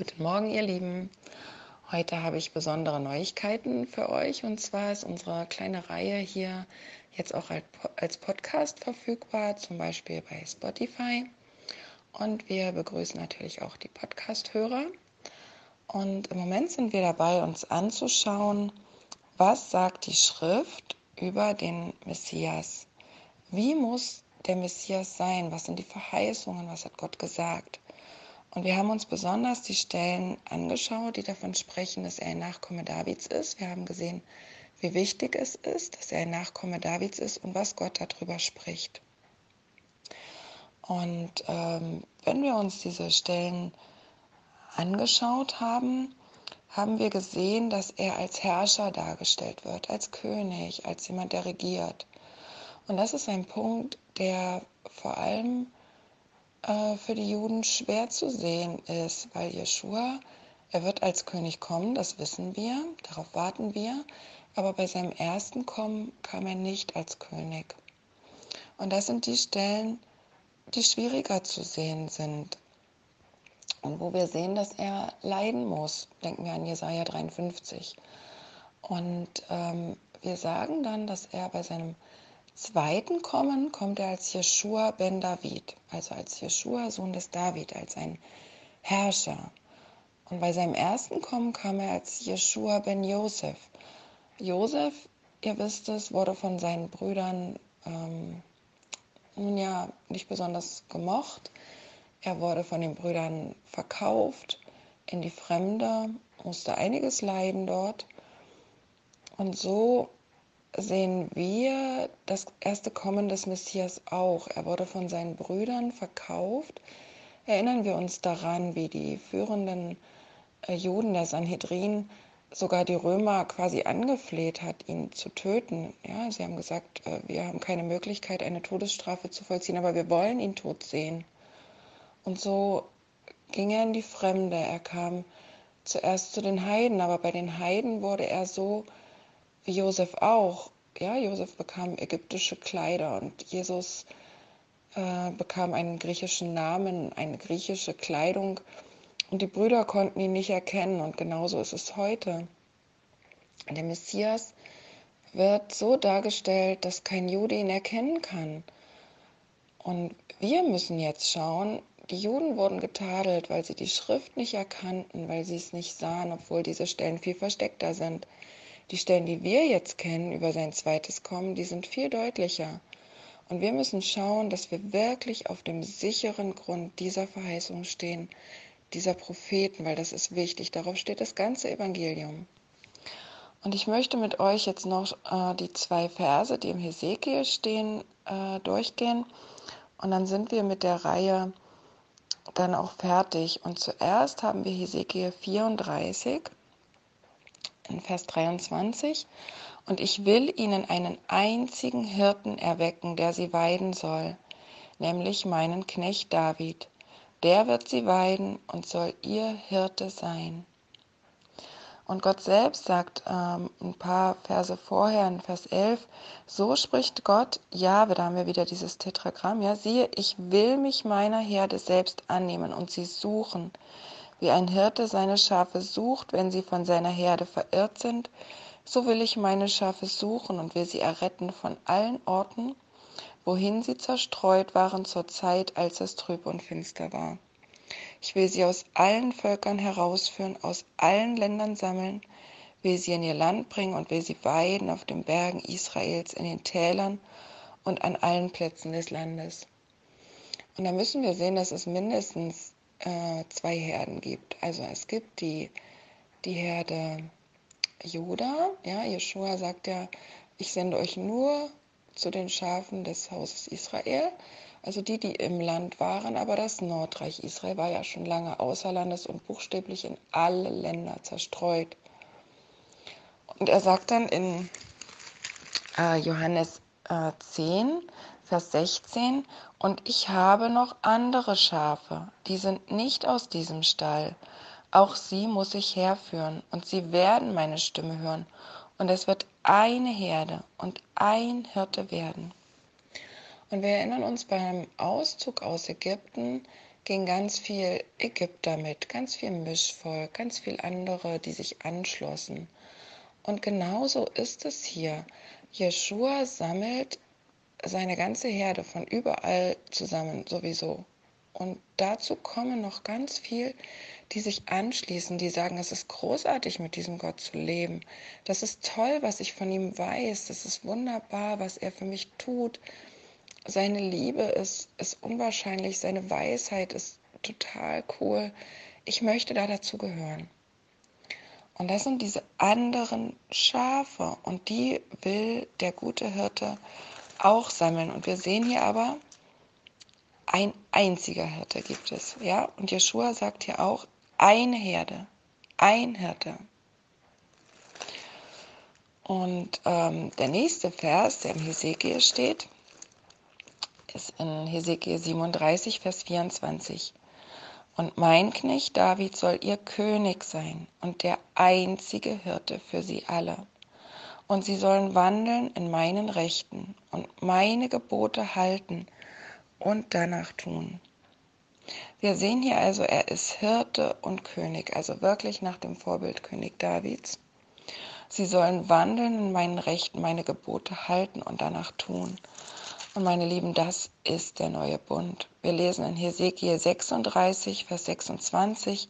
Guten Morgen, ihr Lieben. Heute habe ich besondere Neuigkeiten für euch und zwar ist unsere kleine Reihe hier jetzt auch als Podcast verfügbar, zum Beispiel bei Spotify. Und wir begrüßen natürlich auch die Podcast-Hörer. Und im Moment sind wir dabei, uns anzuschauen, was sagt die Schrift über den Messias? Wie muss der Messias sein? Was sind die Verheißungen? Was hat Gott gesagt? Und wir haben uns besonders die Stellen angeschaut, die davon sprechen, dass er ein Nachkomme Davids ist. Wir haben gesehen, wie wichtig es ist, dass er ein Nachkomme Davids ist und was Gott darüber spricht. Und ähm, wenn wir uns diese Stellen angeschaut haben, haben wir gesehen, dass er als Herrscher dargestellt wird, als König, als jemand, der regiert. Und das ist ein Punkt, der vor allem äh, für die Juden schwer zu sehen ist, weil Jeschua, er wird als König kommen, das wissen wir, darauf warten wir, aber bei seinem ersten Kommen kam er nicht als König. Und das sind die Stellen, die schwieriger zu sehen sind. Und wo wir sehen, dass er leiden muss. Denken wir an Jesaja 53. Und ähm, wir sagen dann, dass er bei seinem zweiten Kommen kommt er als Jeschua ben David, also als Jeschua, Sohn des David, als ein Herrscher. Und bei seinem ersten Kommen kam er als Jeschua ben Josef. Josef, ihr wisst es, wurde von seinen Brüdern ähm, nun ja nicht besonders gemocht. Er wurde von den Brüdern verkauft in die Fremde, musste einiges leiden dort. Und so sehen wir das erste Kommen des Messias auch. Er wurde von seinen Brüdern verkauft. Erinnern wir uns daran, wie die führenden äh, Juden der Sanhedrin sogar die Römer quasi angefleht hat, ihn zu töten. Ja, sie haben gesagt, äh, wir haben keine Möglichkeit, eine Todesstrafe zu vollziehen, aber wir wollen ihn tot sehen. Und so ging er in die Fremde. Er kam zuerst zu den Heiden, aber bei den Heiden wurde er so Josef auch. Ja, Josef bekam ägyptische Kleider und Jesus äh, bekam einen griechischen Namen, eine griechische Kleidung. Und die Brüder konnten ihn nicht erkennen. Und genauso ist es heute. Der Messias wird so dargestellt, dass kein Jude ihn erkennen kann. Und wir müssen jetzt schauen, die Juden wurden getadelt, weil sie die Schrift nicht erkannten, weil sie es nicht sahen, obwohl diese Stellen viel versteckter sind. Die Stellen, die wir jetzt kennen über sein zweites Kommen, die sind viel deutlicher. Und wir müssen schauen, dass wir wirklich auf dem sicheren Grund dieser Verheißung stehen, dieser Propheten, weil das ist wichtig. Darauf steht das ganze Evangelium. Und ich möchte mit euch jetzt noch äh, die zwei Verse, die im Hesekiel stehen, äh, durchgehen. Und dann sind wir mit der Reihe dann auch fertig. Und zuerst haben wir Hesekiel 34 in Vers 23. Und ich will ihnen einen einzigen Hirten erwecken, der sie weiden soll, nämlich meinen Knecht David. Der wird sie weiden und soll ihr Hirte sein. Und Gott selbst sagt ähm, ein paar Verse vorher, in Vers 11, so spricht Gott, ja, da haben wir wieder dieses Tetragramm, ja, siehe, ich will mich meiner Herde selbst annehmen und sie suchen wie ein Hirte seine Schafe sucht, wenn sie von seiner Herde verirrt sind, so will ich meine Schafe suchen und will sie erretten von allen Orten, wohin sie zerstreut waren zur Zeit, als es trüb und finster war. Ich will sie aus allen Völkern herausführen, aus allen Ländern sammeln, will sie in ihr Land bringen und will sie weiden auf den Bergen Israels, in den Tälern und an allen Plätzen des Landes. Und da müssen wir sehen, dass es mindestens äh, zwei Herden gibt. Also es gibt die, die Herde Juda, ja, Jeshua sagt ja, ich sende euch nur zu den Schafen des Hauses Israel, also die, die im Land waren, aber das Nordreich Israel war ja schon lange außer Landes und buchstäblich in alle Länder zerstreut. Und er sagt dann in äh, Johannes äh, 10, Vers 16, und ich habe noch andere Schafe, die sind nicht aus diesem Stall. Auch sie muss ich herführen, und sie werden meine Stimme hören, und es wird eine Herde und ein Hirte werden. Und wir erinnern uns beim Auszug aus Ägypten, ging ganz viel Ägypter mit, ganz viel Mischvolk, ganz viel andere, die sich anschlossen. Und genauso ist es hier. Jeschua sammelt seine ganze Herde von überall zusammen sowieso. Und dazu kommen noch ganz viel, die sich anschließen, die sagen, es ist großartig, mit diesem Gott zu leben. Das ist toll, was ich von ihm weiß. Das ist wunderbar, was er für mich tut. Seine Liebe ist, ist unwahrscheinlich. Seine Weisheit ist total cool. Ich möchte da dazu gehören. Und das sind diese anderen Schafe und die will der gute Hirte auch sammeln. Und wir sehen hier aber, ein einziger Hirte gibt es. Ja? Und Jeschua sagt hier auch, eine Herde, ein Hirte. Und ähm, der nächste Vers, der im Hesekiel steht, ist in Hesekiel 37, Vers 24. Und mein Knecht David soll ihr König sein und der einzige Hirte für sie alle. Und sie sollen wandeln in meinen Rechten und meine Gebote halten und danach tun. Wir sehen hier also, er ist Hirte und König, also wirklich nach dem Vorbild König Davids. Sie sollen wandeln in meinen Rechten, meine Gebote halten und danach tun. Und meine Lieben, das ist der neue Bund. Wir lesen in Hesekiel 36, Vers 26,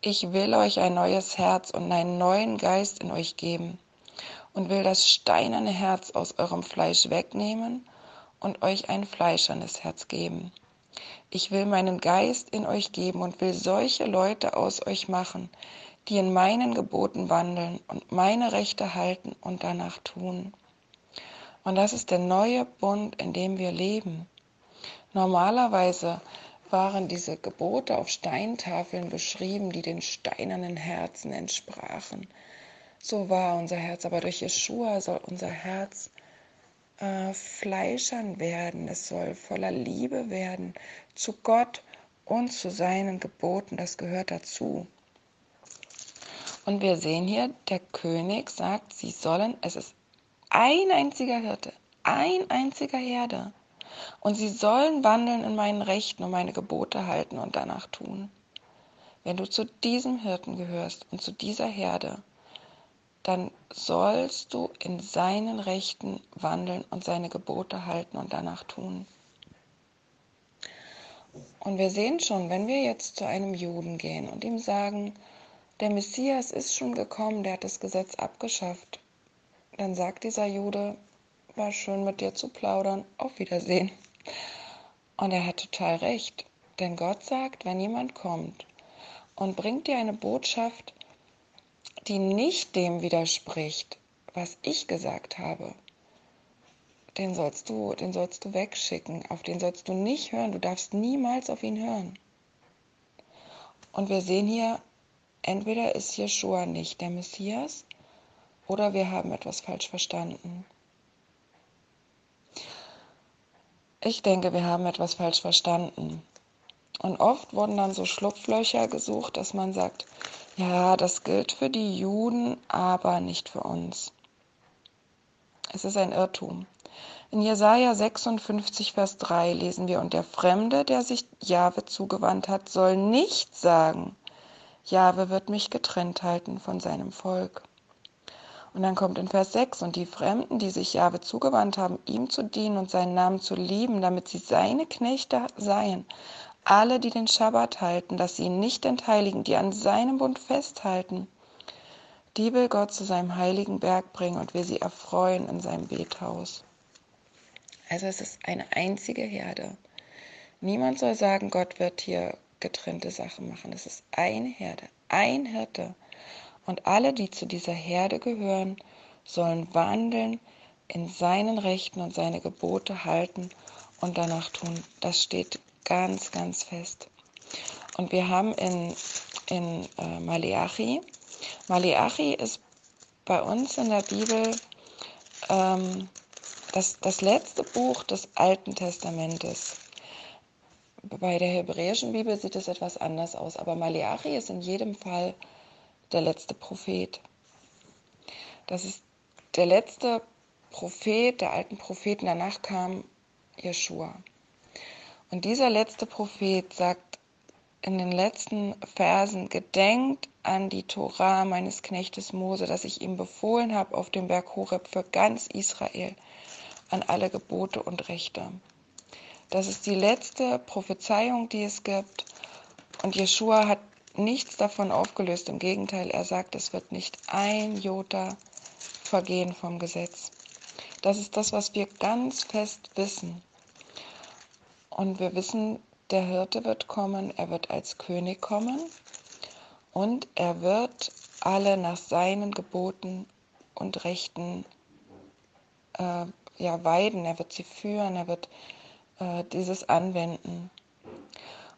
ich will euch ein neues Herz und einen neuen Geist in euch geben und will das steinerne Herz aus eurem Fleisch wegnehmen und euch ein fleischernes Herz geben. Ich will meinen Geist in euch geben und will solche Leute aus euch machen, die in meinen Geboten wandeln und meine Rechte halten und danach tun. Und das ist der neue Bund, in dem wir leben. Normalerweise waren diese Gebote auf Steintafeln beschrieben, die den steinernen Herzen entsprachen. So war unser Herz, aber durch Jeshua soll unser Herz äh, fleischern werden, es soll voller Liebe werden zu Gott und zu seinen Geboten, das gehört dazu. Und wir sehen hier, der König sagt, sie sollen, es ist ein einziger Hirte, ein einziger Herde. Und sie sollen wandeln in meinen Rechten und meine Gebote halten und danach tun. Wenn du zu diesem Hirten gehörst und zu dieser Herde, dann sollst du in seinen Rechten wandeln und seine Gebote halten und danach tun. Und wir sehen schon, wenn wir jetzt zu einem Juden gehen und ihm sagen, der Messias ist schon gekommen, der hat das Gesetz abgeschafft, dann sagt dieser Jude, war schön mit dir zu plaudern, auf Wiedersehen. Und er hat total recht, denn Gott sagt, wenn jemand kommt und bringt dir eine Botschaft, die nicht dem widerspricht, was ich gesagt habe, den sollst du, den sollst du wegschicken, auf den sollst du nicht hören, du darfst niemals auf ihn hören. Und wir sehen hier, entweder ist Jeschua nicht der Messias oder wir haben etwas falsch verstanden. Ich denke, wir haben etwas falsch verstanden. Und oft wurden dann so Schlupflöcher gesucht, dass man sagt, ja, das gilt für die Juden, aber nicht für uns. Es ist ein Irrtum. In Jesaja 56, Vers 3 lesen wir, und der Fremde, der sich Jahwe zugewandt hat, soll nicht sagen, Jahwe wird mich getrennt halten von seinem Volk. Und dann kommt in Vers 6, und die Fremden, die sich Jahwe zugewandt haben, ihm zu dienen und seinen Namen zu lieben, damit sie seine Knechte seien, alle, die den Schabbat halten, dass sie ihn nicht entheiligen, die an seinem Bund festhalten, die will Gott zu seinem heiligen Berg bringen und will sie erfreuen in seinem Bethaus. Also es ist eine einzige Herde. Niemand soll sagen, Gott wird hier getrennte Sachen machen. Es ist eine Herde, ein Hirte. Und alle, die zu dieser Herde gehören, sollen wandeln in seinen Rechten und seine Gebote halten und danach tun. Das steht ganz, ganz fest. Und wir haben in, in äh, Maleachi, Maleachi ist bei uns in der Bibel ähm, das, das letzte Buch des Alten Testamentes. Bei der hebräischen Bibel sieht es etwas anders aus, aber Maleachi ist in jedem Fall der letzte Prophet. Das ist der letzte Prophet der alten Propheten. Danach kam Jeschua. Und dieser letzte Prophet sagt in den letzten Versen, gedenkt an die Tora meines Knechtes Mose, dass ich ihm befohlen habe auf dem Berg Horeb für ganz Israel, an alle Gebote und Rechte. Das ist die letzte Prophezeiung, die es gibt. Und Jeshua hat nichts davon aufgelöst. Im Gegenteil, er sagt, es wird nicht ein Jota vergehen vom Gesetz. Das ist das, was wir ganz fest wissen. Und wir wissen, der Hirte wird kommen, er wird als König kommen und er wird alle nach seinen Geboten und Rechten äh, ja, weiden, er wird sie führen, er wird äh, dieses anwenden.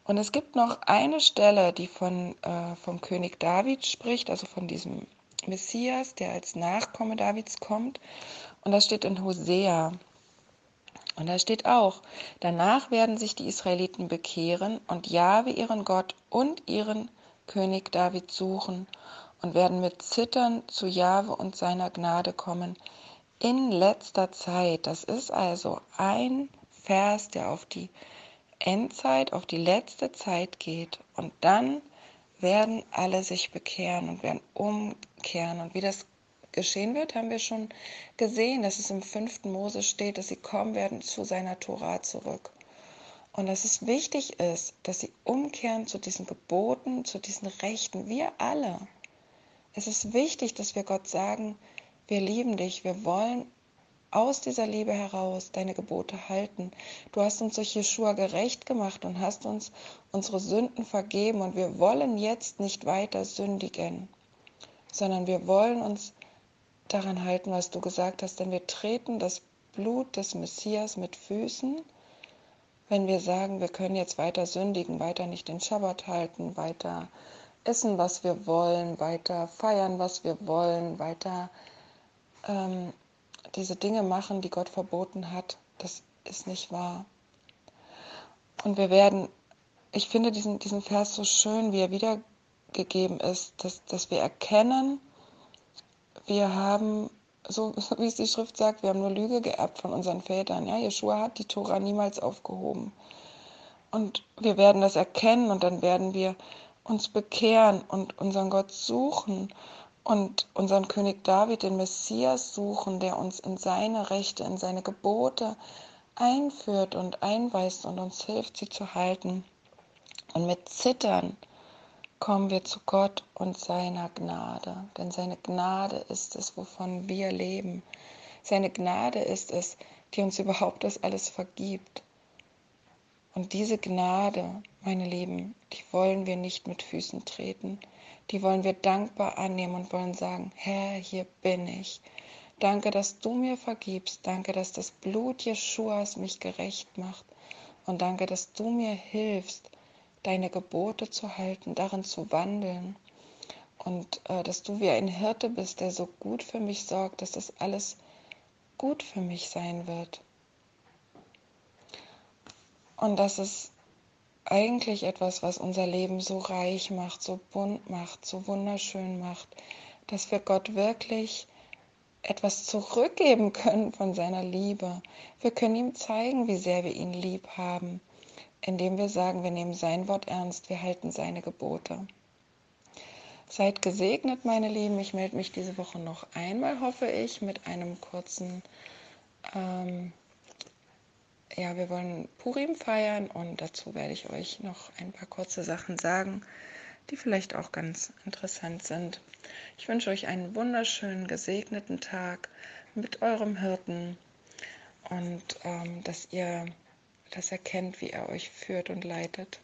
Und es gibt noch eine Stelle, die von, äh, vom König David spricht, also von diesem Messias, der als Nachkomme Davids kommt. Und das steht in Hosea. Und da steht auch, danach werden sich die Israeliten bekehren und Jahwe ihren Gott und ihren König David suchen und werden mit Zittern zu Jahwe und seiner Gnade kommen. In letzter Zeit, das ist also ein Vers, der auf die Endzeit, auf die letzte Zeit geht. Und dann werden alle sich bekehren und werden umkehren. Und wie das geschehen wird, haben wir schon gesehen, dass es im fünften Mose steht, dass sie kommen werden zu seiner Tora zurück. Und dass es wichtig ist, dass sie umkehren zu diesen Geboten, zu diesen Rechten. Wir alle. Es ist wichtig, dass wir Gott sagen, wir lieben dich, wir wollen aus dieser Liebe heraus deine Gebote halten. Du hast uns durch Jeshua gerecht gemacht und hast uns unsere Sünden vergeben und wir wollen jetzt nicht weiter sündigen, sondern wir wollen uns daran halten, was du gesagt hast, denn wir treten das Blut des Messias mit Füßen, wenn wir sagen, wir können jetzt weiter sündigen, weiter nicht den Schabbat halten, weiter essen, was wir wollen, weiter feiern, was wir wollen, weiter ähm, diese Dinge machen, die Gott verboten hat. Das ist nicht wahr. Und wir werden, ich finde diesen, diesen Vers so schön, wie er wiedergegeben ist, dass, dass wir erkennen, wir haben, so wie es die Schrift sagt, wir haben nur Lüge geerbt von unseren Vätern. Ja, Jeshua hat die Tora niemals aufgehoben. Und wir werden das erkennen und dann werden wir uns bekehren und unseren Gott suchen und unseren König David, den Messias, suchen, der uns in seine Rechte, in seine Gebote einführt und einweist und uns hilft, sie zu halten. Und mit Zittern kommen wir zu Gott und seiner Gnade. Denn seine Gnade ist es, wovon wir leben. Seine Gnade ist es, die uns überhaupt das alles vergibt. Und diese Gnade, meine Lieben, die wollen wir nicht mit Füßen treten die wollen wir dankbar annehmen und wollen sagen, Herr, hier bin ich. Danke, dass du mir vergibst. Danke, dass das Blut Jeschuas mich gerecht macht. Und danke, dass du mir hilfst, deine Gebote zu halten, darin zu wandeln. Und äh, dass du wie ein Hirte bist, der so gut für mich sorgt, dass das alles gut für mich sein wird. Und dass es eigentlich etwas, was unser Leben so reich macht, so bunt macht, so wunderschön macht, dass wir Gott wirklich etwas zurückgeben können von seiner Liebe. Wir können ihm zeigen, wie sehr wir ihn lieb haben, indem wir sagen, wir nehmen sein Wort ernst, wir halten seine Gebote. Seid gesegnet, meine Lieben. Ich melde mich diese Woche noch einmal, hoffe ich, mit einem kurzen ähm, ja, wir wollen Purim feiern und dazu werde ich euch noch ein paar kurze Sachen sagen, die vielleicht auch ganz interessant sind. Ich wünsche euch einen wunderschönen, gesegneten Tag mit eurem Hirten und ähm, dass ihr das erkennt, wie er euch führt und leitet.